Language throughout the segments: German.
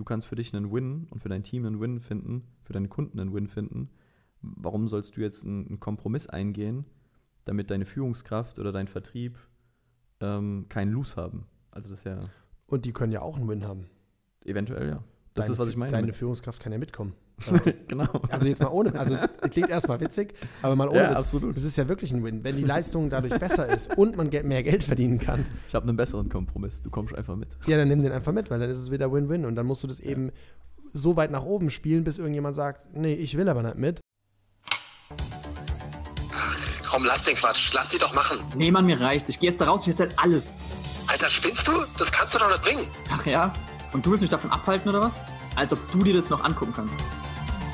du kannst für dich einen Win und für dein Team einen Win finden, für deine Kunden einen Win finden. Warum sollst du jetzt einen, Kompromiss eingehen, damit deine Führungskraft oder dein Vertrieb ähm, keinen Lose haben? Also das ist ja Und die können ja auch einen Win haben. eventuell, ja. Das Deine- ist, was ich meine. Deine Führungskraft kann ja mitkommen. genau. Also jetzt mal ohne, also klingt erstmal witzig, aber mal ohne Ja, Witz. absolut. Das ist ja wirklich ein Win. Wenn die Leistung dadurch besser ist und man mehr Geld verdienen kann, Ich habe einen besseren Kompromiss. Du kommst einfach mit. ja, dann nimm den einfach mit, weil dann ist es wieder Win-Win. Und dann musst du das eben so weit nach oben spielen, bis irgendjemand sagt, nee, ich will aber nicht mit. Komm, lass den Quatsch. Lass sie doch machen. Nee, Mann, mir reicht. Ich gehe jetzt da raus, ich erzähl alles. Alter, spinnst du? Das kannst du doch nicht bringen. Ach ja? Und du willst mich davon abhalten oder was? Als ob du dir das noch angucken kannst.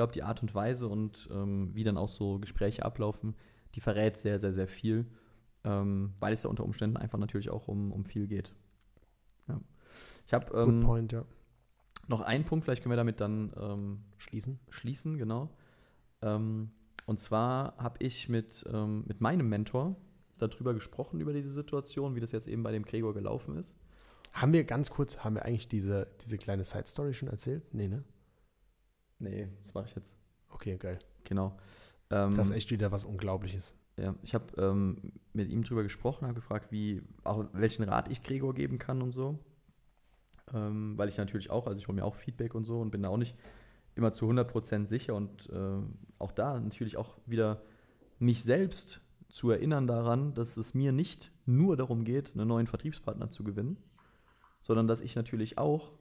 Glaube, die Art und Weise und ähm, wie dann auch so Gespräche ablaufen, die verrät sehr, sehr, sehr viel, ähm, weil es da unter Umständen einfach natürlich auch um, um viel geht. Ja. Ich habe ähm, point, ja. noch einen Punkt, vielleicht können wir damit dann ähm, Schließen. schließen, genau. Ähm, und zwar habe ich mit, ähm, mit meinem Mentor darüber gesprochen, über diese Situation, wie das jetzt eben bei dem Gregor gelaufen ist. Haben wir ganz kurz, haben wir eigentlich diese, diese kleine Side-Story schon erzählt? Nee, ne? Nee, das mache ich jetzt. Okay, geil. Genau. Ähm, Das ist echt wieder was Unglaubliches. Ja, ich habe ähm, mit ihm drüber gesprochen, habe gefragt, wie, auch welchen Rat ich Gregor geben kann und so. Ähm, weil ich natürlich auch, also ich hole mir auch Feedback und so und bin da auch nicht immer zu 100% sicher und äh, auch da natürlich auch wieder mich selbst zu erinnern daran, dass es mir nicht nur darum geht, einen neuen Vertriebspartner zu gewinnen, sondern dass ich natürlich auch,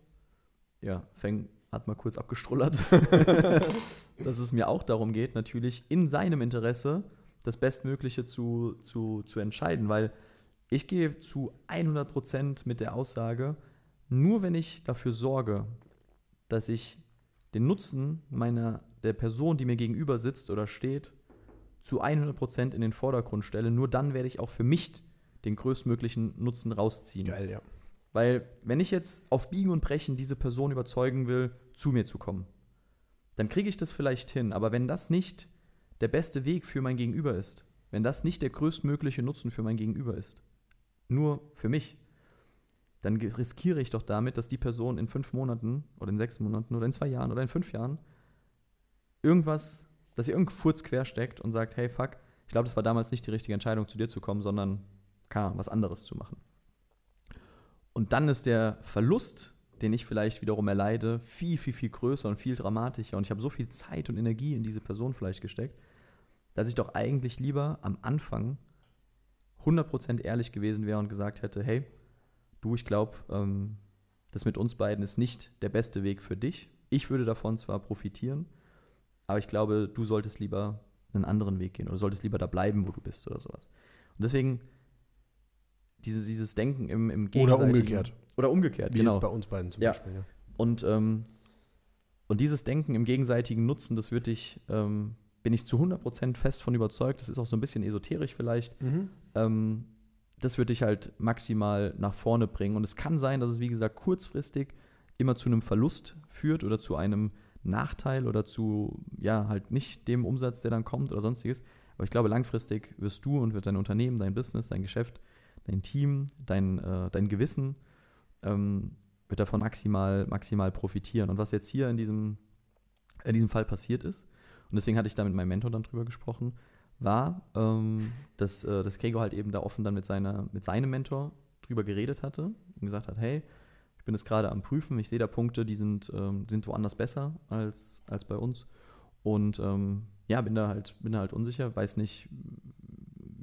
ja, Feng hat mal kurz abgestrullert, dass es mir auch darum geht, natürlich in seinem Interesse das Bestmögliche zu, zu, zu entscheiden, weil ich gehe zu 100% mit der Aussage, nur wenn ich dafür sorge, dass ich den Nutzen meiner, der Person, die mir gegenüber sitzt oder steht, zu 100% in den Vordergrund stelle, nur dann werde ich auch für mich den größtmöglichen Nutzen rausziehen. Geil, ja. Weil wenn ich jetzt auf Biegen und Brechen diese Person überzeugen will, zu mir zu kommen, dann kriege ich das vielleicht hin. Aber wenn das nicht der beste Weg für mein Gegenüber ist, wenn das nicht der größtmögliche Nutzen für mein Gegenüber ist, nur für mich, dann riskiere ich doch damit, dass die Person in fünf Monaten oder in sechs Monaten oder in zwei Jahren oder in fünf Jahren irgendwas, dass ihr irgendein Furz quersteckt und sagt, hey fuck, ich glaube, das war damals nicht die richtige Entscheidung, zu dir zu kommen, sondern keine was anderes zu machen. Und dann ist der Verlust, den ich vielleicht wiederum erleide, viel, viel, viel größer und viel dramatischer. Und ich habe so viel Zeit und Energie in diese Person vielleicht gesteckt, dass ich doch eigentlich lieber am Anfang 100% ehrlich gewesen wäre und gesagt hätte, hey, du, ich glaube, ähm, das mit uns beiden ist nicht der beste Weg für dich. Ich würde davon zwar profitieren, aber ich glaube, du solltest lieber einen anderen Weg gehen oder solltest lieber da bleiben, wo du bist oder sowas. Und deswegen diese, dieses Denken im, im Oder gegenseitigen- umgekehrt. Oder umgekehrt, Wie genau. jetzt bei uns beiden zum Ja. Beispiel. Ja. Und, ähm, und dieses Denken im gegenseitigen Nutzen, das würde ich, ähm, bin ich zu 100% fest von überzeugt, das ist auch so ein bisschen esoterisch vielleicht, Mhm. ähm, das würde ich halt maximal nach vorne bringen. Und es kann sein, dass es, wie gesagt, kurzfristig immer zu einem Verlust führt oder zu einem Nachteil oder zu, ja, halt nicht dem Umsatz, der dann kommt oder sonstiges. Aber ich glaube, langfristig wirst du und wird dein Unternehmen, dein Business, dein Geschäft, dein Team, dein, äh, dein Gewissen ähm, wird davon maximal, maximal profitieren. Und was jetzt hier in diesem, in diesem Fall passiert ist, und deswegen hatte ich da mit meinem Mentor dann drüber gesprochen, war, ähm, dass, äh, dass Gregor halt eben da offen dann mit, seiner, mit seinem Mentor drüber geredet hatte und gesagt hat, hey, ich bin jetzt gerade am Prüfen, ich sehe da Punkte, die sind, ähm, sind woanders besser als, als bei uns. Und ähm, ja, bin da halt, bin da halt unsicher, weiß nicht,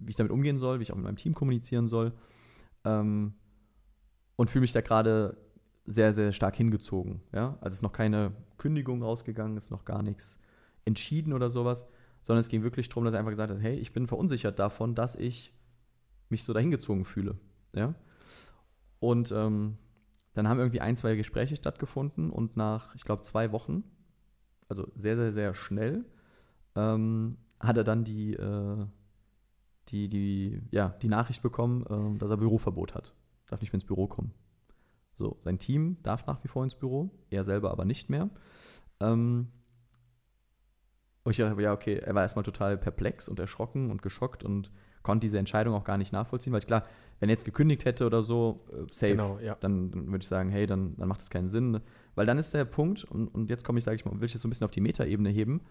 wie ich damit umgehen soll, wie ich auch mit meinem Team kommunizieren soll. Ähm, und fühle mich da gerade sehr, sehr stark hingezogen. Ja? Also es ist noch keine Kündigung rausgegangen, ist noch gar nichts entschieden oder sowas, sondern es ging wirklich darum, dass er einfach gesagt hat, hey, ich bin verunsichert davon, dass ich mich so dahingezogen fühle. Ja? Und ähm, dann haben irgendwie ein, zwei Gespräche stattgefunden und nach, ich glaube, zwei Wochen, also sehr, sehr, sehr schnell, ähm, hat er dann die, äh, die, die, ja, die Nachricht bekommen, äh, dass er Büroverbot hat. Darf nicht mehr ins Büro kommen. So, sein Team darf nach wie vor ins Büro, er selber aber nicht mehr. Ähm, und ich dachte, ja, okay, er war erstmal total perplex und erschrocken und geschockt und konnte diese Entscheidung auch gar nicht nachvollziehen, weil ich klar, wenn er jetzt gekündigt hätte oder so, äh, safe, Genau, ja. dann, dann würde ich sagen, hey, dann, dann macht das keinen Sinn. Weil dann ist der Punkt, und, und jetzt komme ich, sage ich mal, will ich das so ein bisschen auf die Metaebene heben,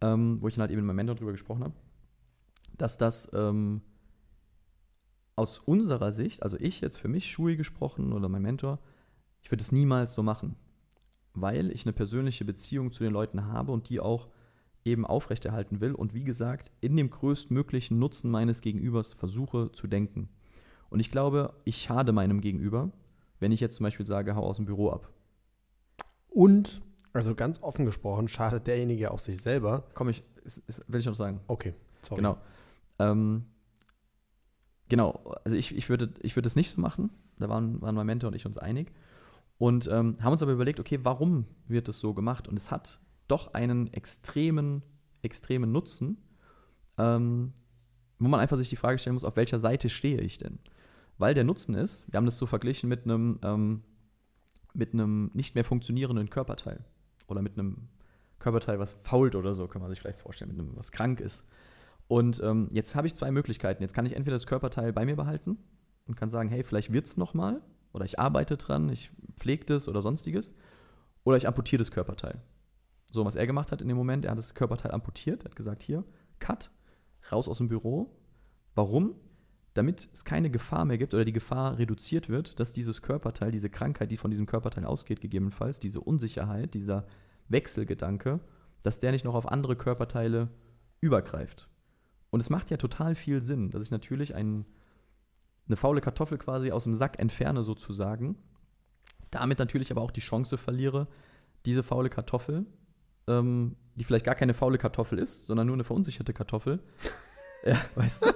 ähm, wo ich dann halt eben mit meinem Mentor drüber gesprochen habe, dass das ähm, aus unserer Sicht, also ich jetzt für mich, Shui gesprochen oder mein Mentor, ich würde es niemals so machen, weil ich eine persönliche Beziehung zu den Leuten habe und die auch eben aufrechterhalten will und wie gesagt, in dem größtmöglichen Nutzen meines Gegenübers versuche zu denken. Und ich glaube, ich schade meinem Gegenüber, wenn ich jetzt zum Beispiel sage, hau aus dem Büro ab. Und, also ganz offen gesprochen, schadet derjenige auch sich selber. Komm ich, ist, ist, will ich noch sagen. Okay, sorry. Genau. Ähm, genau, also ich, ich würde ich würde es nicht so machen. Da waren, waren mein Mentor und ich uns einig. Und ähm, haben uns aber überlegt, okay, warum wird es so gemacht? Und es hat doch einen extremen, extremen Nutzen, ähm, wo man einfach sich die Frage stellen muss, auf welcher Seite stehe ich denn? Weil der Nutzen ist, wir haben das so verglichen mit einem, ähm, mit einem nicht mehr funktionierenden Körperteil. Oder mit einem Körperteil, was fault oder so, kann man sich vielleicht vorstellen, mit einem, was krank ist. Und ähm, jetzt habe ich zwei Möglichkeiten. Jetzt kann ich entweder das Körperteil bei mir behalten und kann sagen, hey, vielleicht wird es nochmal. Oder ich arbeite dran, ich pflege das oder sonstiges. Oder ich amputiere das Körperteil. So, was er gemacht hat in dem Moment, er hat das Körperteil amputiert, er hat gesagt, hier, cut, raus aus dem Büro. Warum? Damit es keine Gefahr mehr gibt oder die Gefahr reduziert wird, dass dieses Körperteil, diese Krankheit, die von diesem Körperteil ausgeht, gegebenenfalls, diese Unsicherheit, dieser Wechselgedanke, dass der nicht noch auf andere Körperteile übergreift. Und es macht ja total viel Sinn, dass ich natürlich ein, eine faule Kartoffel quasi aus dem Sack entferne, sozusagen. Damit natürlich aber auch die Chance verliere, diese faule Kartoffel, ähm, die vielleicht gar keine faule Kartoffel ist, sondern nur eine verunsicherte Kartoffel. ja, weißt du?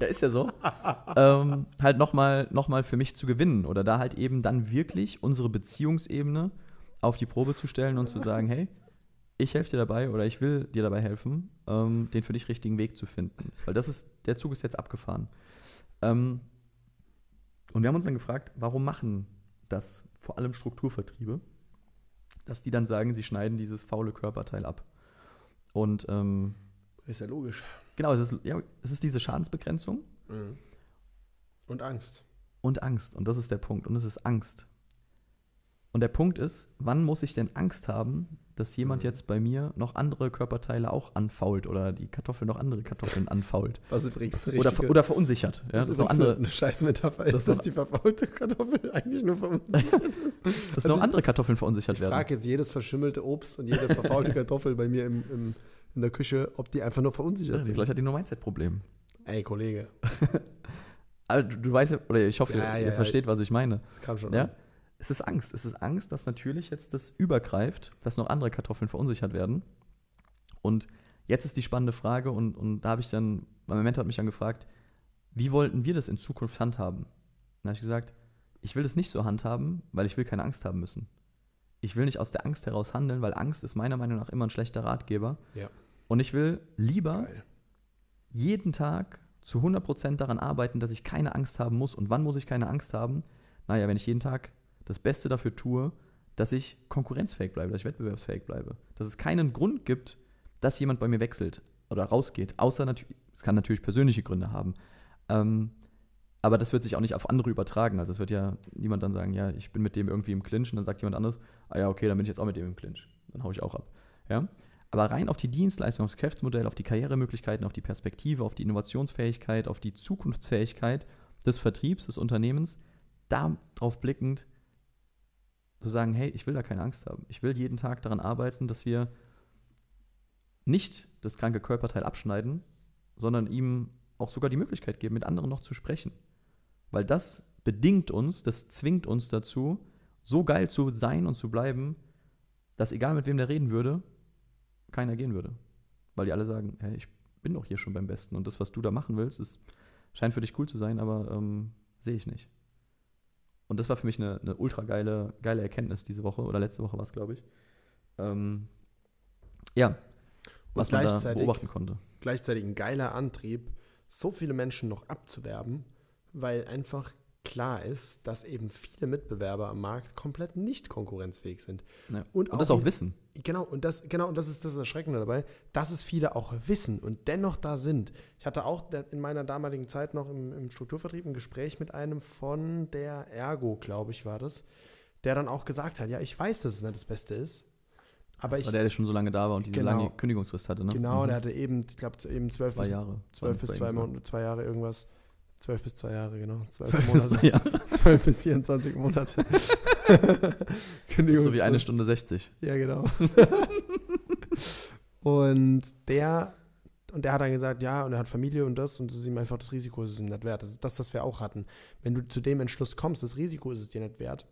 Ja, ist ja so. ähm, halt nochmal noch mal für mich zu gewinnen oder da halt eben dann wirklich unsere Beziehungsebene auf die Probe zu stellen und zu sagen, hey, ich helfe dir dabei oder ich will dir dabei helfen, ähm, den für dich richtigen Weg zu finden. Weil das ist, der Zug ist jetzt abgefahren. Ähm, und wir haben uns dann gefragt, warum machen das vor allem Strukturvertriebe, dass die dann sagen, sie schneiden dieses faule Körperteil ab. Und ähm, Ist ja logisch. genau, es ist, ja, es ist diese Schadensbegrenzung Und Angst. und Angst. Und das ist der Punkt. Und es ist Angst. Und der Punkt ist, wann muss ich denn Angst haben, dass jemand Mhm. jetzt bei mir noch andere Körperteile auch anfault oder die Kartoffel noch andere Kartoffeln anfault? Was übrigens eine Oder, ver- oder verunsichert. Ja, dass noch übrigens andere, eine Scheißmetapher das ist, ist dass die verfaulte Kartoffel eigentlich nur verunsichert ist. dass Also noch ich- andere Kartoffeln verunsichert Ich werden. frage jetzt jedes verschimmelte Obst und jede verfaulte Kartoffel bei mir im, im, in der Küche, ob die einfach nur verunsichert Ja, sind. vielleicht hat die nur Mindset-Problem. Ey, Kollege, Also, du, du weißt ja, oder ich hoffe, Ja, ihr ja, ja. versteht, was ich meine. das kam schon. Ja? an. Es ist Angst. Es ist Angst, dass natürlich jetzt das übergreift, dass noch andere Kartoffeln verunsichert werden. Und jetzt ist die spannende Frage, und, und da habe ich dann, mein Mentor hat mich dann gefragt, wie wollten wir das in Zukunft handhaben? Dann habe ich gesagt, ich will das nicht so handhaben, weil ich will keine Angst haben müssen. Ich will nicht aus der Angst heraus handeln, weil Angst ist meiner Meinung nach immer ein schlechter Ratgeber. Ja. Und ich will lieber Geil. jeden Tag zu 100% daran arbeiten, dass ich keine Angst haben muss. Und wann muss ich keine Angst haben? Naja, wenn ich jeden Tag das Beste dafür tue, dass ich konkurrenzfähig bleibe, dass ich wettbewerbsfähig bleibe. Dass es keinen Grund gibt, dass jemand bei mir wechselt oder rausgeht. Außer natürlich, es kann natürlich persönliche Gründe haben. Ähm, aber das wird sich auch nicht auf andere übertragen. Also es wird ja niemand dann sagen, ja, ich bin mit dem irgendwie im Clinch und dann sagt jemand anderes, ah ja, okay, dann bin ich jetzt auch mit dem im Clinch. Dann haue ich auch ab. Ja? Aber rein auf die Dienstleistung, aufs Geschäftsmodell, auf die Karrieremöglichkeiten, auf die Perspektive, auf die Innovationsfähigkeit, auf die Zukunftsfähigkeit des Vertriebs, des Unternehmens, darauf blickend zu sagen, hey, ich will da keine Angst haben. Ich will jeden Tag daran arbeiten, dass wir nicht das kranke Körperteil abschneiden, sondern ihm auch sogar die Möglichkeit geben, mit anderen noch zu sprechen. Weil das bedingt uns, das zwingt uns dazu, so geil zu sein und zu bleiben, dass egal mit wem der reden würde, keiner gehen würde. Weil die alle sagen, hey, ich bin doch hier schon beim Besten und das, was du da machen willst, ist, scheint für dich cool zu sein, aber ähm, sehe ich nicht. Und das war für mich eine, eine ultra geile, geile Erkenntnis diese Woche oder letzte Woche war es, glaube ich. Ähm, ja, was man da beobachten konnte. Gleichzeitig ein geiler Antrieb, so viele Menschen noch abzuwerben, weil einfach klar ist, dass eben viele Mitbewerber am Markt komplett nicht konkurrenzfähig sind. Ja. Und Und, das auch wissen. Genau, und das, genau, und das ist das Erschreckende dabei, dass es viele auch wissen und dennoch da sind. Ich hatte auch in meiner damaligen Zeit noch im, im Strukturvertrieb ein Gespräch mit einem von der Ergo, glaube ich, war das, der dann auch gesagt hat, ja, ich weiß, dass es nicht das Beste ist, aber ich, War der, der schon so lange da war und diese Genau. lange Kündigungsfrist hatte, ne? genau, Mhm. der hatte eben, ich glaube, eben zwölf zwei bis, Jahre. zwölf bis zwei. Monate, zwei Jahre irgendwas. Zwölf bis zwei Jahre, genau. Zwölf, Zwölf bis zwei Jahre. 12 bis 24 Monate. So wie eine Stunde 60. Ja, genau. und der und der hat dann gesagt, ja, und er hat Familie und das und das ist ihm einfach das Risiko ist es ihm nicht wert. Das ist das, was wir auch hatten. Wenn du zu dem Entschluss kommst, das Risiko ist es dir nicht wert,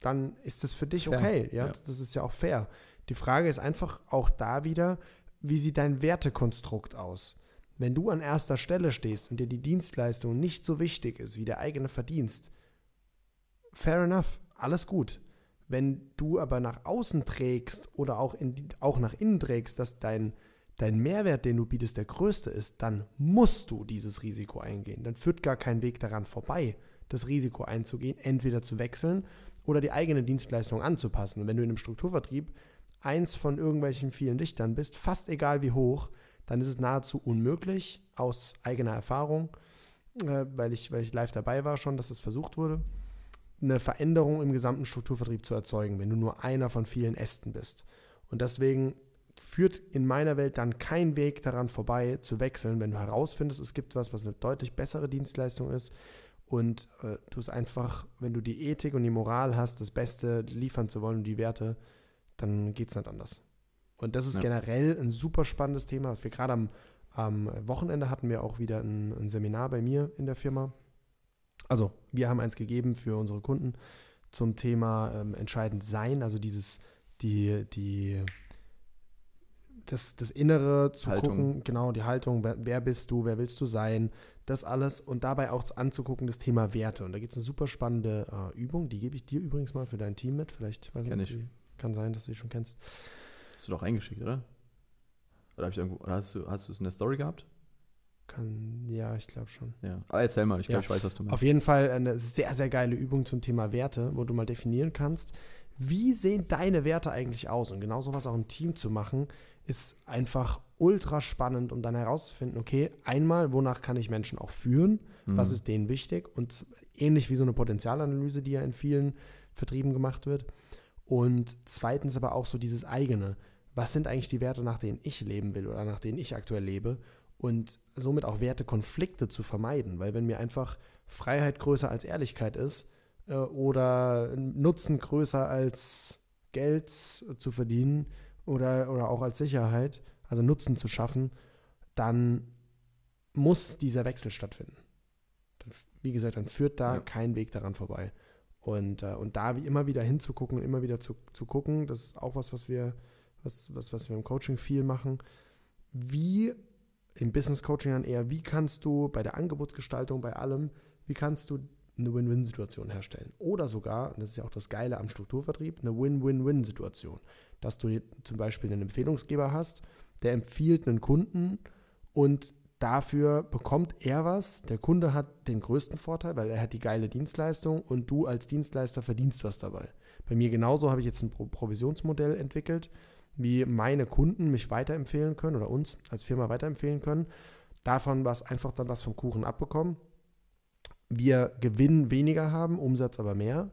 dann ist das für dich Fair. okay. Ja? Ja. Das ist ja auch fair. Die Frage ist einfach auch da wieder, wie sieht dein Wertekonstrukt aus? Wenn du an erster Stelle stehst und dir die Dienstleistung nicht so wichtig ist wie der eigene Verdienst, fair enough, alles gut. Wenn du aber nach außen trägst oder auch, in auch nach innen trägst, dass dein, dein Mehrwert, den du bietest, der größte ist, dann musst du dieses Risiko eingehen. Dann führt gar kein Weg daran vorbei, das Risiko einzugehen, entweder zu wechseln oder die eigene Dienstleistung anzupassen. Und wenn du in einem Strukturvertrieb eins von irgendwelchen vielen Dichtern bist, fast egal wie hoch, dann ist es nahezu unmöglich, aus eigener Erfahrung, äh, weil, ich, weil ich live dabei war schon, dass das versucht wurde, eine Veränderung im gesamten Strukturvertrieb zu erzeugen, wenn du nur einer von vielen Ästen bist. Und deswegen führt in meiner Welt dann kein Weg daran vorbei, zu wechseln, wenn du herausfindest, es gibt was, was eine deutlich bessere Dienstleistung ist und äh, du es einfach, wenn du die Ethik und die Moral hast, das Beste liefern zu wollen und die Werte, dann geht es nicht anders. Und das ist Ja. generell ein super spannendes Thema, was wir gerade am, am Wochenende hatten wir auch wieder ein, ein Seminar bei mir in der Firma. Also, wir haben eins gegeben für unsere Kunden zum Thema ähm, entscheidend sein, also dieses, die, die, das, das Innere zu Haltung. gucken, genau, die Haltung, wer, wer bist du, wer willst du sein, das alles und dabei auch anzugucken, das Thema Werte. Und da gibt es eine super spannende äh, Übung, die gebe ich dir übrigens mal für dein Team mit. Vielleicht weiß Kenn nicht, ich. kann sein, dass du die schon kennst. Hast du doch eingeschickt, oder? Oder, hab ich irgendwo, oder hast, du, hast du es in der Story gehabt? Kann, ja, ich glaube schon. Ja. Aber erzähl mal, ich glaube, Ja. ich weiß, was du meinst. Auf jeden Fall eine sehr, sehr geile Übung zum Thema Werte, wo du mal definieren kannst, wie sehen deine Werte eigentlich aus? Und genau sowas auch im Team zu machen, ist einfach ultra spannend, um dann herauszufinden, okay, einmal, wonach kann ich Menschen auch führen? Was Mhm. ist denen wichtig? Und ähnlich wie so eine Potenzialanalyse, die ja in vielen Vertrieben gemacht wird. Und zweitens aber auch so dieses eigene. Was sind eigentlich die Werte, nach denen ich leben will oder nach denen ich aktuell lebe? Und somit auch Wertekonflikte zu vermeiden. Weil wenn mir einfach Freiheit größer als Ehrlichkeit ist äh, oder Nutzen größer als Geld zu verdienen oder, oder auch als Sicherheit, also Nutzen zu schaffen, dann muss dieser Wechsel stattfinden. Dann, wie gesagt, dann führt da Ja. kein Weg daran vorbei. Und, äh, und da wie immer wieder hinzugucken immer wieder zu, zu gucken, das ist auch was, was wir, was, was, was wir im Coaching viel machen. Wie im Business Coaching dann eher, wie kannst du bei der Angebotsgestaltung, bei allem, wie kannst du eine Win-Win-Situation herstellen? Oder sogar, und das ist ja auch das Geile am Strukturvertrieb, eine Win-Win-Win-Situation. Dass du zum Beispiel einen Empfehlungsgeber hast, der empfiehlt einen Kunden und dafür bekommt er was. Der Kunde hat den größten Vorteil, weil er hat die geile Dienstleistung und du als Dienstleister verdienst was dabei. Bei mir genauso habe ich jetzt ein Pro Provisionsmodell entwickelt, wie meine Kunden mich weiterempfehlen können oder uns als Firma weiterempfehlen können. Davon was einfach dann was vom Kuchen abbekommen. Wir Gewinn weniger haben, Umsatz aber mehr.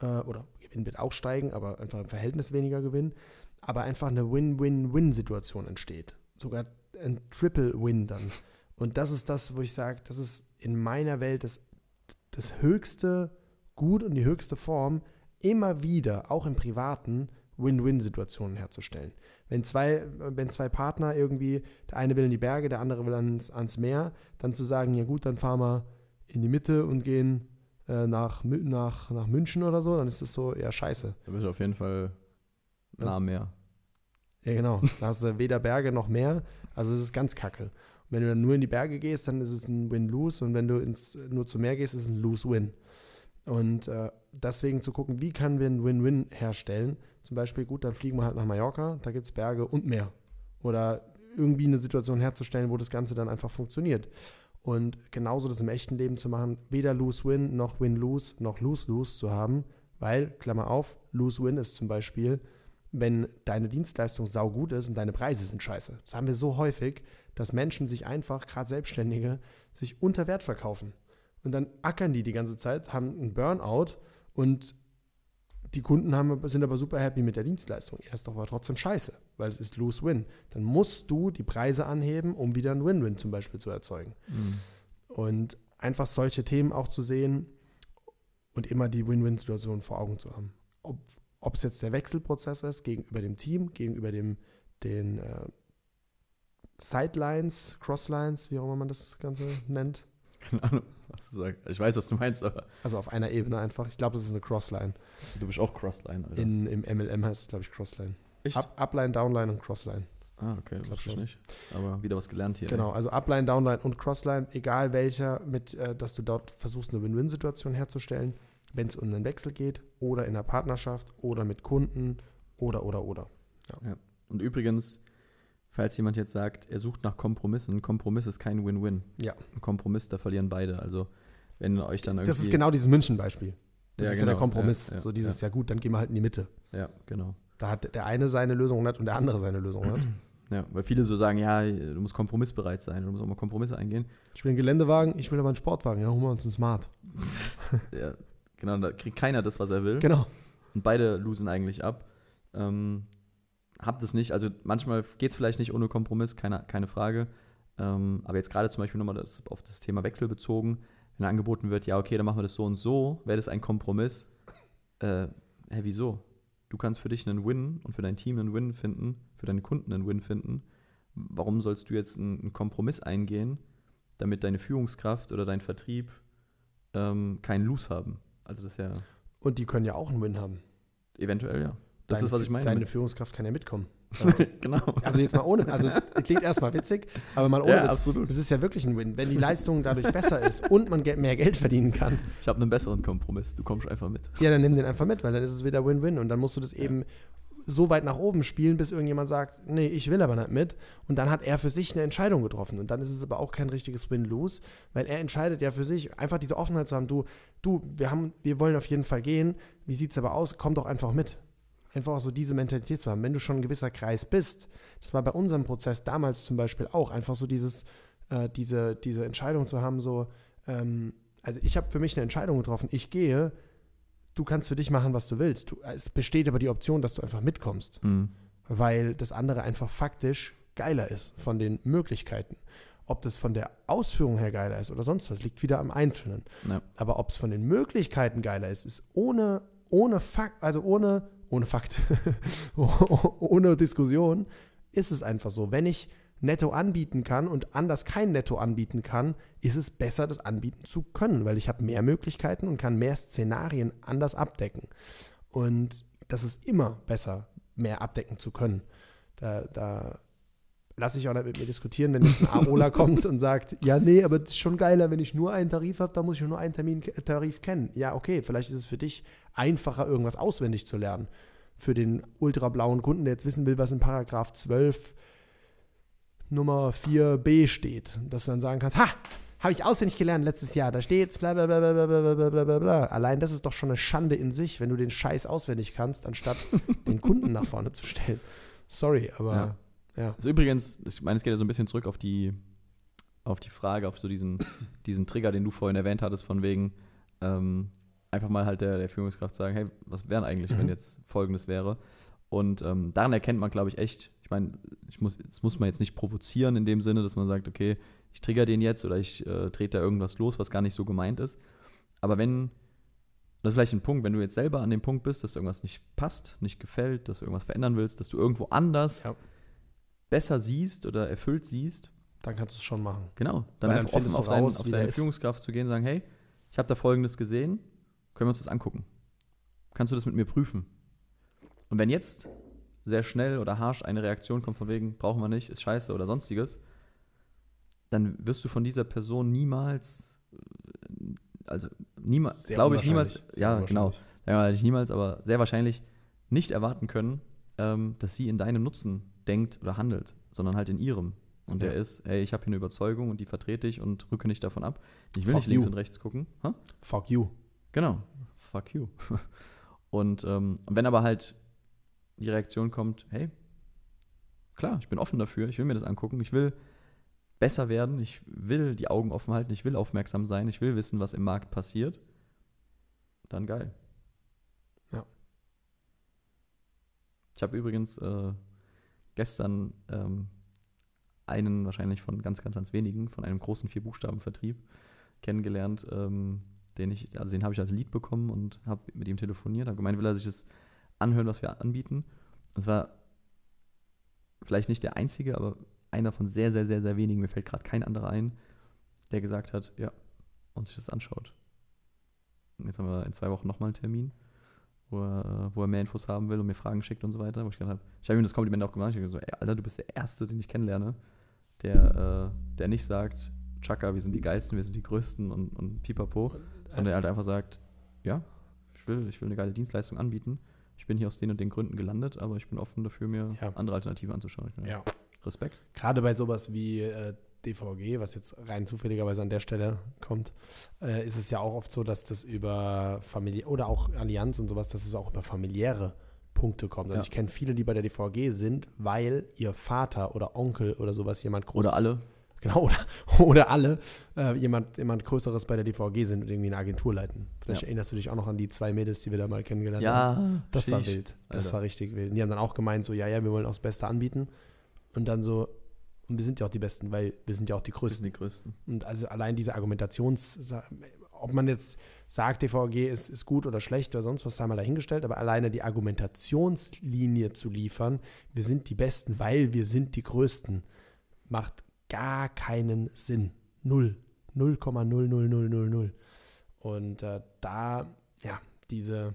Äh, oder Gewinn wird auch steigen, aber einfach im Verhältnis weniger Gewinn. Aber einfach eine Win-Win-Win-Situation entsteht. Sogar ein Triple-Win dann. Und das ist das, wo ich sage, das ist in meiner Welt das, das höchste Gut und die höchste Form, immer wieder, auch im Privaten, Win-Win-Situationen herzustellen. Wenn zwei, wenn zwei Partner irgendwie, der eine will in die Berge, der andere will ans, ans Meer, dann zu sagen, ja gut, dann fahren wir in die Mitte und gehen äh, nach, nach, nach München oder so, dann ist es so, ja, scheiße. Da bist du auf jeden Fall nah am Meer. Ja, genau. Da hast du weder Berge noch Meer. Also es ist ganz kacke. Und wenn du dann nur in die Berge gehst, dann ist es ein Win-Lose. Und wenn du ins, nur zum Meer gehst, ist es ein Lose-Win. Und äh, deswegen zu gucken, wie können wir ein Win-Win herstellen. Zum Beispiel, gut, dann fliegen wir halt nach Mallorca, da gibt es Berge und Meer. Oder irgendwie eine Situation herzustellen, wo das Ganze dann einfach funktioniert. Und genauso das im echten Leben zu machen, weder Lose-Win noch Win-Lose noch Lose-Lose zu haben, weil, Klammer auf, Lose-Win ist zum Beispiel, wenn deine Dienstleistung saugut ist und deine Preise sind scheiße. Das haben wir so häufig, dass Menschen sich einfach, gerade Selbstständige, sich unter Wert verkaufen. Und dann ackern die die ganze Zeit, haben einen Burnout und die Kunden haben, sind aber super happy mit der Dienstleistung. Er ist doch aber trotzdem scheiße, weil es ist Lose-Win. Dann musst du die Preise anheben, um wieder ein Win-Win zum Beispiel zu erzeugen. Und einfach solche Themen auch zu sehen und immer die Win-Win-Situation vor Augen zu haben. Ob, ob es jetzt der Wechselprozess ist gegenüber dem Team, gegenüber dem, den äh, Sidelines, Crosslines, wie auch immer man das Ganze nennt. Keine Ahnung, was du sagst. Ich weiß, was du meinst, aber Also auf einer Ebene einfach. Ich glaube, das ist eine Crossline. du bist auch Crossline, Alter. In, Im MLM heißt es, glaube ich, Crossline. Echt? Up, Upline, Downline und Crossline. ah, okay, glaub wusste ich schon. nicht. Aber wieder was gelernt hier. Genau, also Upline, Downline und Crossline, egal welcher, mit, äh, dass du dort versuchst, eine Win-Win-Situation herzustellen, wenn es um einen Wechsel geht oder in der Partnerschaft oder mit Kunden oder, oder, oder. Und übrigens, falls jemand jetzt sagt, er sucht nach Kompromissen, ein Kompromiss ist kein Win-Win. Ja. Ein Kompromiss, da verlieren beide. Also, wenn euch dann irgendwie. Das ist genau dieses München-Beispiel. Das Ja, ist ja der genau. Kompromiss. Ja, ja, so dieses, ja. gut, dann gehen wir halt in die Mitte. Ja, genau. Da hat der eine seine Lösung nicht und der andere seine Lösung nicht. Ja, weil viele so sagen, ja, du musst kompromissbereit sein, du musst auch mal Kompromisse eingehen. Ich will einen Geländewagen, ich will aber einen Sportwagen. Ja, holen wir uns einen Smart. Ja, genau, da kriegt keiner das, was er will. Genau. Und beide losen eigentlich ab. Ähm, habt es nicht, also manchmal geht es vielleicht nicht ohne Kompromiss, keine, keine Frage. Ähm, aber jetzt gerade zum Beispiel nochmal das, auf das Thema Wechsel bezogen, wenn angeboten wird, ja, okay, dann machen wir das so und so, wäre das ein Kompromiss. Äh, hä, wieso? Du kannst für dich einen Win und für dein Team einen Win finden, für deine Kunden einen Win finden. Warum sollst du jetzt einen, einen Kompromiss eingehen, damit deine Führungskraft oder dein Vertrieb ähm, keinen Lose haben? Also das ja Und die können ja auch einen Win haben. eventuell, ja. Das Deine ist, was ich meine. Deine Führungskraft kann ja mitkommen. genau. Also jetzt mal ohne, also klingt erstmal witzig, aber mal ohne Ja, Witz. absolut. Das ist ja wirklich ein Win. Wenn die Leistung dadurch besser ist und man mehr Geld verdienen kann, Ich habe einen besseren Kompromiss. Du kommst einfach mit. ja, dann nimm den einfach mit, weil dann ist es wieder Win-Win und dann musst du das eben so weit nach oben spielen, bis irgendjemand sagt, nee, ich will aber nicht mit. Und dann hat er für sich eine Entscheidung getroffen. Und dann ist es aber auch kein richtiges Win-Lose, weil er entscheidet ja für sich, einfach diese Offenheit zu haben, du, du, wir haben, wir wollen auf jeden Fall gehen. Wie sieht es aber aus? Komm doch einfach mit. Einfach auch so diese Mentalität zu haben. Wenn du schon ein gewisser Kreis bist, das war bei unserem Prozess damals zum Beispiel auch, einfach so dieses, äh, diese, diese Entscheidung zu haben, so, ähm, also ich habe für mich eine Entscheidung getroffen, ich gehe, du kannst für dich machen, was du willst. Du, es besteht aber die Option, dass du einfach mitkommst, Mhm. weil das andere einfach faktisch geiler ist von den Möglichkeiten. Ob das von der Ausführung her geiler ist oder sonst was, liegt wieder am Einzelnen. Ja. Aber ob es von den Möglichkeiten geiler ist, ist ohne, ohne Fakt, also ohne, ohne Fakt, ohne Diskussion, ist es einfach so. Wenn ich netto anbieten kann und anders kein Netto anbieten kann, ist es besser, das anbieten zu können, weil ich habe mehr Möglichkeiten und kann mehr Szenarien anders abdecken. Und das ist immer besser, mehr abdecken zu können. Da, da lasse ich auch nicht mit mir diskutieren, wenn jetzt ein Arola kommt und sagt, ja, nee, aber es ist schon geiler, wenn ich nur einen Tarif habe, da muss ich nur einen Termin, Tarif kennen. Ja, okay, vielleicht ist es für dich einfacher, irgendwas auswendig zu lernen. Für den ultrablauen Kunden, der jetzt wissen will, was in Paragraph 12 Nummer 4b steht, dass du dann sagen kannst, ha, habe ich auswendig gelernt letztes Jahr, da steht's, bla bla bla bla bla bla bla bla bla. Allein das ist doch schon eine Schande in sich, wenn du den Scheiß auswendig kannst, anstatt den Kunden nach vorne zu stellen. Sorry, aber Ja. ja. Also übrigens, ich meine, es geht ja so ein bisschen zurück auf die, auf die Frage, auf so diesen, diesen Trigger, den du vorhin erwähnt hattest, von wegen ähm, einfach mal halt der, der Führungskraft sagen, hey, was wäre eigentlich, wenn Mhm. jetzt Folgendes wäre? Und ähm, daran erkennt man, glaube ich, echt, ich meine, ich muss, das muss man jetzt nicht provozieren in dem Sinne, dass man sagt, okay, ich trigger den jetzt oder ich äh, trete da irgendwas los, was gar nicht so gemeint ist. Aber wenn, das ist vielleicht ein Punkt, wenn du jetzt selber an dem Punkt bist, dass irgendwas nicht passt, nicht gefällt, dass du irgendwas verändern willst, dass du irgendwo anders Ja. besser siehst oder erfüllt siehst, Dann kannst du es schon machen. genau, dann Weil dann einfach offen auf, dein, raus, auf deine. Führungskraft zu gehen und sagen, hey, ich habe da Folgendes gesehen, können wir uns das angucken? Kannst du das mit mir prüfen? Und wenn jetzt sehr schnell oder harsch eine Reaktion kommt von wegen, brauchen wir nicht, ist scheiße oder sonstiges, dann wirst du von dieser Person niemals, äh, also niemals, glaube ich, niemals, sehr ja, genau, ja, nicht niemals, aber sehr wahrscheinlich nicht erwarten können, ähm, dass sie in deinem Nutzen denkt oder handelt, sondern halt in ihrem. Und der Ja. ist, hey, ich habe hier eine Überzeugung und die vertrete ich und rücke nicht davon ab. Ich will Fuck nicht links you. und rechts gucken. Ha? Fuck you. Genau. Fuck you. Und ähm, wenn aber halt die Reaktion kommt, hey, klar, ich bin offen dafür, ich will mir das angucken, ich will besser werden, ich will die Augen offen halten, ich will aufmerksam sein, ich will wissen, was im Markt passiert, dann geil. Ja. Ich habe übrigens äh, gestern ähm, einen wahrscheinlich von ganz, ganz, ganz wenigen, von einem großen Vier-Buchstaben-Vertrieb kennengelernt, ähm, den ich, also den habe ich als Lied bekommen und habe mit ihm telefoniert, habe gemeint, will er sich das anhören, was wir anbieten. Es war vielleicht nicht der einzige, aber einer von sehr, sehr, sehr, sehr wenigen, mir fällt gerade kein anderer ein, der gesagt hat, ja, und sich das anschaut. Und jetzt haben wir in zwei Wochen nochmal einen Termin, wo er, wo er mehr Infos haben will und mir Fragen schickt und so weiter. Wo ich habe, ich habe ihm das Kompliment auch gemacht. Ich habe gesagt, ey, Alter, du bist der Erste, den ich kennenlerne, der, äh, der nicht sagt, Chaka, wir sind die Geilsten, wir sind die Größten und, und pipapo, sondern der halt einfach sagt, ja, ich will, ich will eine geile Dienstleistung anbieten. Ich bin hier aus den und den Gründen gelandet, aber ich bin offen dafür, mir Ja. andere Alternativen anzuschauen. Meine, Ja. Respekt. Gerade bei sowas wie äh, DVG, was jetzt rein zufälligerweise an der Stelle kommt, äh, ist es ja auch oft so, dass das über Familie oder auch Allianz und sowas, dass es auch über familiäre Punkte kommt. Also Ja. ich kenne viele, die bei der DVG sind, weil ihr Vater oder Onkel oder sowas jemand großes Oder alle. Genau, oder, oder alle äh, jemand, jemand Größeres bei der DVG sind und irgendwie eine Agentur leiten. Vielleicht Ja. erinnerst du dich auch noch an die zwei Mädels, die wir da mal kennengelernt haben. Ja, Das war wild. Das Alter. war richtig wild. Und die haben dann auch gemeint, so, ja, ja, wir wollen auch das Beste anbieten. Und dann so, und wir sind ja auch die Besten, weil wir sind ja auch die Größten. sind die Größten. Und also allein diese Argumentations, ob man jetzt sagt, DVG ist, ist gut oder schlecht oder sonst was, sei mal dahingestellt, aber alleine die Argumentationslinie zu liefern, wir sind die Besten, weil wir sind die Größten, macht gar keinen Sinn. Null. 0,00000. Und äh, da, ja, diese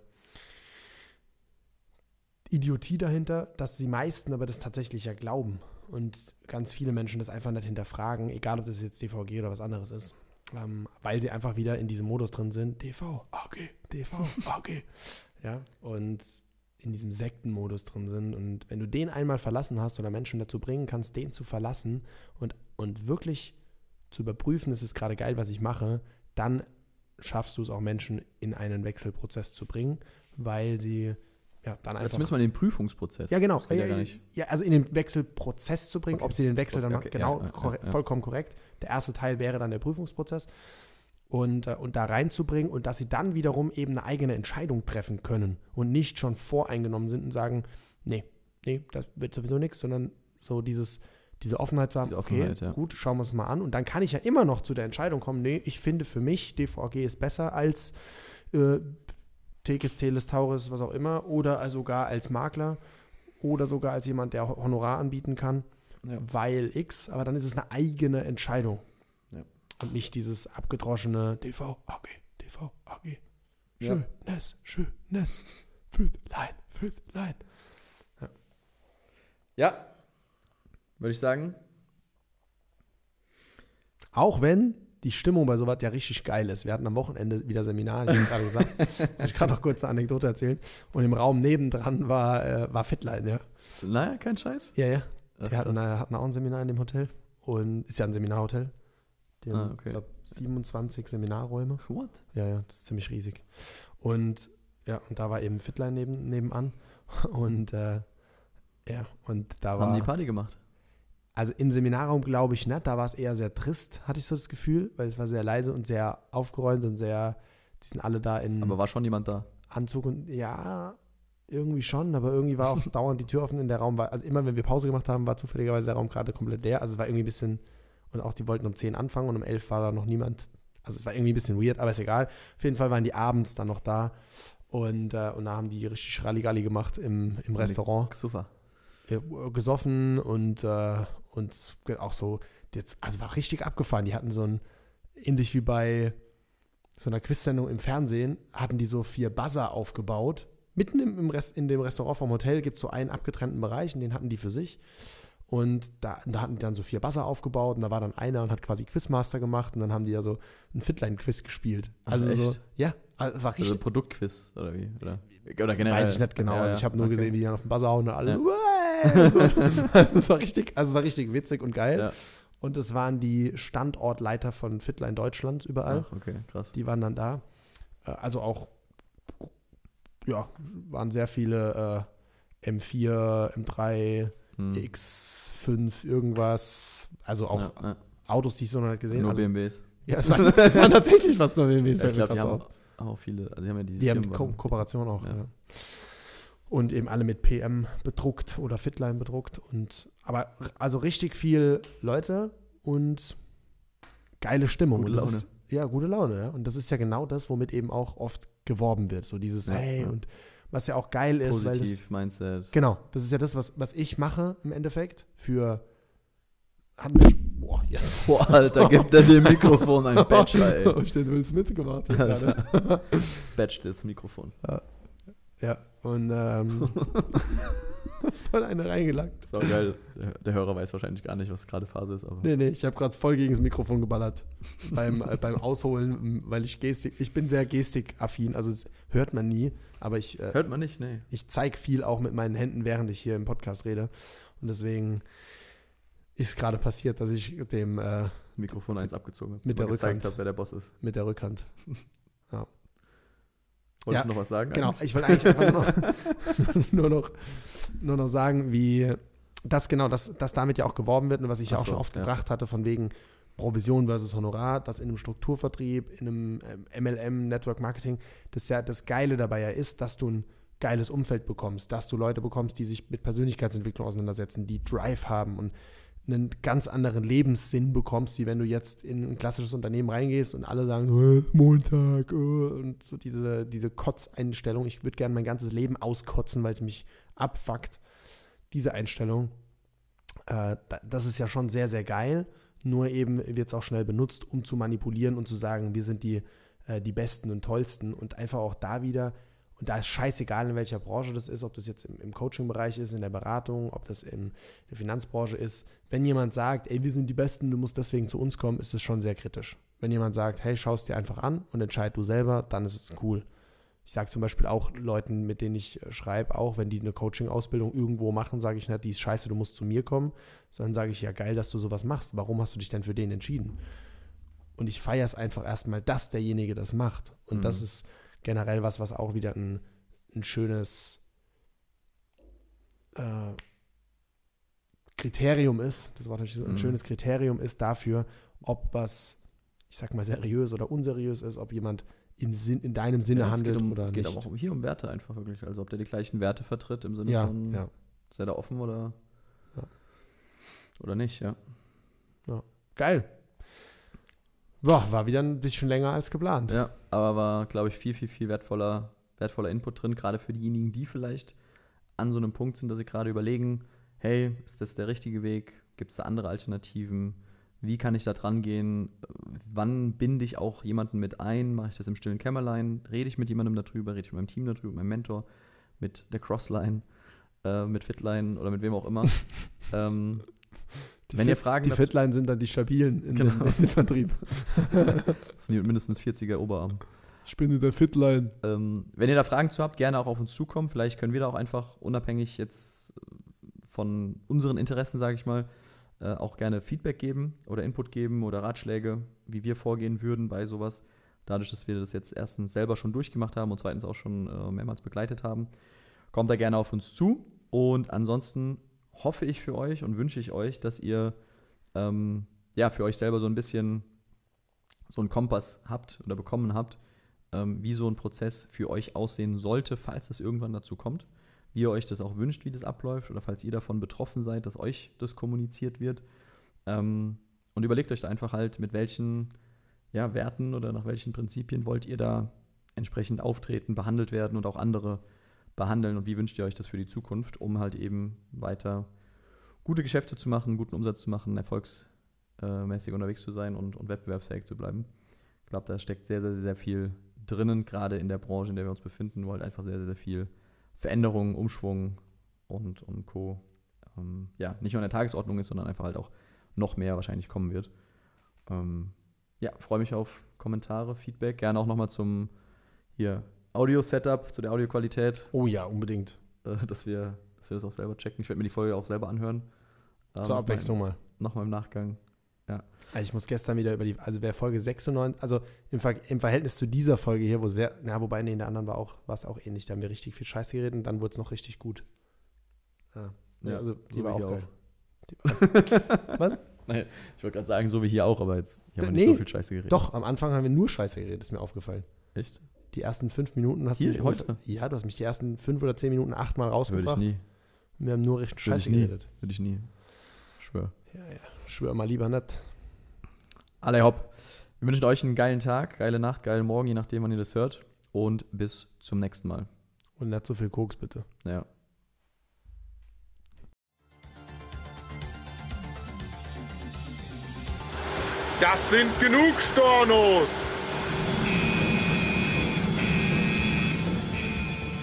Idiotie dahinter, dass die meisten aber das tatsächlich ja glauben und ganz viele Menschen das einfach nicht hinterfragen, egal ob das jetzt DVG oder was anderes ist, ähm, weil sie einfach wieder in diesem Modus drin sind, DVAG, DVAG, ja, und in diesem Sektenmodus drin sind und wenn du den einmal verlassen hast oder Menschen dazu bringen kannst, den zu verlassen und, und wirklich zu überprüfen, ist es gerade geil, was ich mache, dann schaffst du es auch Menschen in einen Wechselprozess zu bringen, weil sie ja dann einfach zumindest mal den Prüfungsprozess. ja, genau. Ja Ja, ja, also in den Wechselprozess zu bringen, Okay. ob sie den Wechsel dann Okay, machen, genau, ja, korre- vollkommen korrekt. Der erste Teil wäre dann der Prüfungsprozess und, äh, und da reinzubringen und dass sie dann wiederum eben eine eigene Entscheidung treffen können und nicht schon voreingenommen sind und sagen, nee, nee, das wird sowieso nichts, sondern so dieses, diese Offenheit zu haben, Diese Offenheit, okay, ja. gut, schauen wir es mal an und dann kann ich ja immer noch zu der Entscheidung kommen, nee, ich finde für mich, DVG ist besser als äh, Tekes, Teles, Tauris, was auch immer, oder sogar als Makler oder sogar als jemand, der Honorar anbieten kann, Ja. weil X, aber dann ist es eine eigene Entscheidung. Ja. Und nicht dieses abgedroschene DVAG, DVAG. Ja. Schönes, schönes, Füßlein, Füßlein. Ja, würde ich sagen. Auch wenn die Stimmung bei sowas ja richtig geil ist. Wir hatten am Wochenende wieder Seminar, ich gerade gesagt. ich kann noch kurz eine Anekdote erzählen. Und im Raum nebendran war, äh, war Fitline, ja. Naja, kein Scheiß. Ja, ja. Ach, Die hatten, äh, hatten auch ein Seminar in dem Hotel. Und ist ja ein Seminarhotel. Die Ah, okay. ich glaube, 27 Seminarräume. What? Ja, ja, das ist ziemlich riesig. Und ja, und da war eben Fitline neben, nebenan. Und äh, ja, und da war. Haben die Party gemacht? Also im Seminarraum glaube ich nicht, da war es eher sehr trist, hatte ich so das Gefühl, weil es war sehr leise und sehr aufgeräumt und sehr, die sind alle da in Aber war schon jemand da? Anzug und ja, irgendwie schon, aber irgendwie war auch dauernd die Tür offen in der Raum, war, also immer wenn wir Pause gemacht haben, war zufälligerweise der Raum gerade komplett leer, also es war irgendwie ein bisschen, und auch die wollten um 10 anfangen und um 11 war da noch niemand, also es war irgendwie ein bisschen weird, aber ist egal, auf jeden Fall waren die abends dann noch da und, äh, und da haben die richtig Ralligalli gemacht im, im Restaurant Super. ja, gesoffen und, äh, und auch so, jetzt, also war richtig abgefahren. Die hatten so ein, ähnlich wie bei, so einer Quiz-Sendung im Fernsehen, hatten die so vier Buzzer aufgebaut. Mitten im, im Rest, in dem Restaurant vom Hotel gibt es so einen abgetrennten Bereich und den hatten die für sich. Und da, da hatten die dann so vier Buzzer aufgebaut und da war dann einer und hat quasi Quizmaster gemacht und dann haben die ja so ein Fitline-Quiz gespielt. Ach, Also so, echt? ja, also war richtig. Also Produktquiz oder wie? Oder, oder generell? Weiß ich nicht genau. Ja, also ich habe nur okay. gesehen, wie die dann auf den Buzzer hauen und alle. Ja. Also es war richtig, also es war richtig witzig und geil. Ja. Und es waren die Standortleiter von Fitline Deutschland überall. Ach, okay, krass. Die waren dann da. Äh, Also auch, ja, waren sehr viele äh, M4, M3, Hm. X5, irgendwas. Also auch ja. Autos, die ich so noch nicht gesehen Nur habe. Also, BMWs. ja, es waren, waren tatsächlich fast nur BMWs. Ja, ich glaube, die haben auf. Auch viele. Also die haben ja diese Die haben Ko. Kooperation auch. Ja. Ja. Und eben alle mit PM bedruckt oder Fitline bedruckt. Und aber also richtig viel Leute und geile Stimmung. Gute Laune. Ist, ja, gute Laune, ja. Und das ist ja genau das, womit eben auch oft geworben wird. So dieses, hey, und was ja auch geil ist, weil das, Positiv, Mindset. Genau, das ist ja das, was, was ich mache im Endeffekt für. Wir schon- Boah, yes. Boah, Alter, gibt er dem Mikrofon ein Bachelor, ey. Hab ich den Will Smith gemacht hier gerade. Batch das Mikrofon. Ja, und ähm, voll eine reingelackt. Auch geil. Der, Hörer weiß wahrscheinlich gar nicht, was gerade Phase ist, aber. Nee, nee, ich habe gerade voll gegen das Mikrofon geballert beim, äh, beim Ausholen, weil ich Gestik, ich bin sehr gestikaffin, also hört man nie, aber ich, äh, Hört man nicht? Nee. ich zeige viel auch mit meinen Händen, während ich hier im Podcast rede und deswegen ist gerade passiert, dass ich dem äh, Mikrofon 1 abgezogen habe. Mit der Rückhand. habe, wer der Boss ist. mit der Rückhand Wolltest Ja, du noch was sagen? Genau, eigentlich? ich wollte eigentlich einfach nur noch, nur, noch, nur noch sagen, wie das genau, dass, dass damit ja auch geworben wird und was ich ja Ach auch so, schon oft ja. gebracht hatte, von wegen Provision versus Honorar, das in einem Strukturvertrieb, in einem ähm, MLM, Network Marketing, das ja das Geile dabei ja ist, dass du ein geiles Umfeld bekommst, dass du Leute bekommst, die sich mit Persönlichkeitsentwicklung auseinandersetzen, die Drive haben und einen ganz anderen Lebenssinn bekommst, wie wenn du jetzt in ein klassisches Unternehmen reingehst und alle sagen, "Äh, Montag äh, und so diese, diese Kotzeinstellung. Ich würde gerne mein ganzes Leben auskotzen, weil es mich abfuckt. Diese Einstellung, äh, da, das ist ja schon sehr, sehr geil. Nur eben wird es auch schnell benutzt, um zu manipulieren und zu sagen, wir sind die, äh, die Besten und Tollsten. Und einfach auch da wieder, und da ist scheißegal, in welcher Branche das ist, ob das jetzt im, im Coaching-Bereich ist, in der Beratung, ob das in der Finanzbranche ist. Wenn jemand sagt, ey, wir sind die Besten, du musst deswegen zu uns kommen, ist es schon sehr kritisch. Wenn jemand sagt, hey, schau es dir einfach an und entscheid du selber, dann ist es cool. Ich sage zum Beispiel auch Leuten, mit denen ich äh, schreibe, auch wenn die eine Coaching-Ausbildung irgendwo machen, sage ich nicht, die ist scheiße, du musst zu mir kommen, sondern sage ich, ja geil, dass du sowas machst. Warum hast du dich denn für den entschieden? Und ich feiere es einfach erstmal, dass derjenige das macht. Und Mhm. das ist generell was, was auch wieder ein, ein schönes äh, Kriterium ist, das Wort so, ein Mhm. schönes Kriterium ist dafür, ob was, ich sag mal, seriös oder unseriös ist, ob jemand im Sinn, in deinem Sinne Ja, es handelt geht um, oder geht nicht. aber auch hier um Werte einfach wirklich. Also ob der die gleichen Werte vertritt im Sinne ja, von, ja. er da offen oder, Ja. oder nicht, ja. Geil. Boah, war wieder ein bisschen länger als geplant. Ja, aber war, glaube ich, viel, viel, viel wertvoller, wertvoller Input drin, gerade für diejenigen, die vielleicht an so einem Punkt sind, dass sie gerade überlegen, hey, ist das der richtige Weg? Gibt es da andere Alternativen? Wie kann ich da dran gehen? Wann binde ich auch jemanden mit ein? Mache ich das im stillen Kämmerlein? Rede ich mit jemandem darüber? Rede ich mit meinem Team darüber, mit meinem Mentor, mit der Crossline, äh, mit Fitline oder mit wem auch immer? ähm, Die Wenn ihr Fit- Fragen Die Fitline sind dann die stabilen in, Genau. dem, in dem Vertrieb. das sind die mit mindestens 40er Oberarm. Ich bin in der Fitline. Ähm, wenn ihr da Fragen zu habt, gerne auch auf uns zukommen. Vielleicht können wir da auch einfach unabhängig jetzt äh, von unseren Interessen, sage ich mal, äh, auch gerne Feedback geben oder Input geben oder Ratschläge, wie wir vorgehen würden bei sowas. Dadurch, dass wir das jetzt erstens selber schon durchgemacht haben und zweitens auch schon äh, mehrmals begleitet haben, kommt da gerne auf uns zu. Und ansonsten hoffe ich für euch und wünsche ich euch, dass ihr ähm, ja für euch selber so ein bisschen so einen Kompass habt oder bekommen habt, ähm, wie so ein Prozess für euch aussehen sollte, falls es irgendwann dazu kommt. Wie ihr euch das auch wünscht, wie das abläuft oder falls ihr davon betroffen seid, dass euch das kommuniziert wird. Ähm, und überlegt euch da einfach halt, mit welchen ja, Werten oder nach welchen Prinzipien wollt ihr da entsprechend auftreten, behandelt werden und auch andere behandeln und wie wünscht ihr euch das für die Zukunft, um halt eben weiter gute Geschäfte zu machen, guten Umsatz zu machen, erfolgsmäßig unterwegs zu sein und, und wettbewerbsfähig zu bleiben. Ich glaube, da steckt sehr, sehr, sehr viel drinnen, gerade in der Branche, in der wir uns befinden, wo halt einfach sehr, sehr, sehr viel Veränderung, Umschwung und, und Co. Ähm, ja, nicht nur in der Tagesordnung ist, sondern einfach halt auch noch mehr wahrscheinlich kommen wird. Ähm, ja, freue mich auf Kommentare, Feedback. Gerne auch nochmal zum hier Audio-Setup, zu der Audioqualität, Oh ja, unbedingt. äh, dass, wir, dass wir das auch selber checken. Ich werde mir die Folge auch selber anhören. Äh, Zur Abwechslung mal. Mal, Nochmal im Nachgang. Also ich muss gestern wieder über die, also wer Folge 96, also im, Ver, im Verhältnis zu dieser Folge hier, wo sehr, na, wobei, nee, in der anderen war auch, war es auch ähnlich, da haben wir richtig viel Scheiße geredet und dann wurde es noch richtig gut. Ja, Ja, also die so war auch geil. Die war, Nein, ich wollte gerade sagen, so wie hier auch, aber jetzt hier haben wir Nee, nicht so viel Scheiße geredet. doch, am Anfang haben wir nur Scheiße geredet, ist mir aufgefallen. Echt? Die ersten fünf Minuten hast Hier, du mich heute? ungefähr- Ja, du hast mich die ersten fünf oder zehn Minuten achtmal Würde ich rausgebracht. nie. Wir haben nur Würde ich Scheiße nie. geredet. Würde ich nie. Schwör. Ja, ja. Schwör mal lieber nicht. Alle hopp. Wir wünschen euch einen geilen Tag, geile Nacht, geilen Morgen, je nachdem, wann ihr das hört. Und bis zum nächsten Mal. Und nicht so viel Koks, bitte. Ja. Das sind genug Stornos!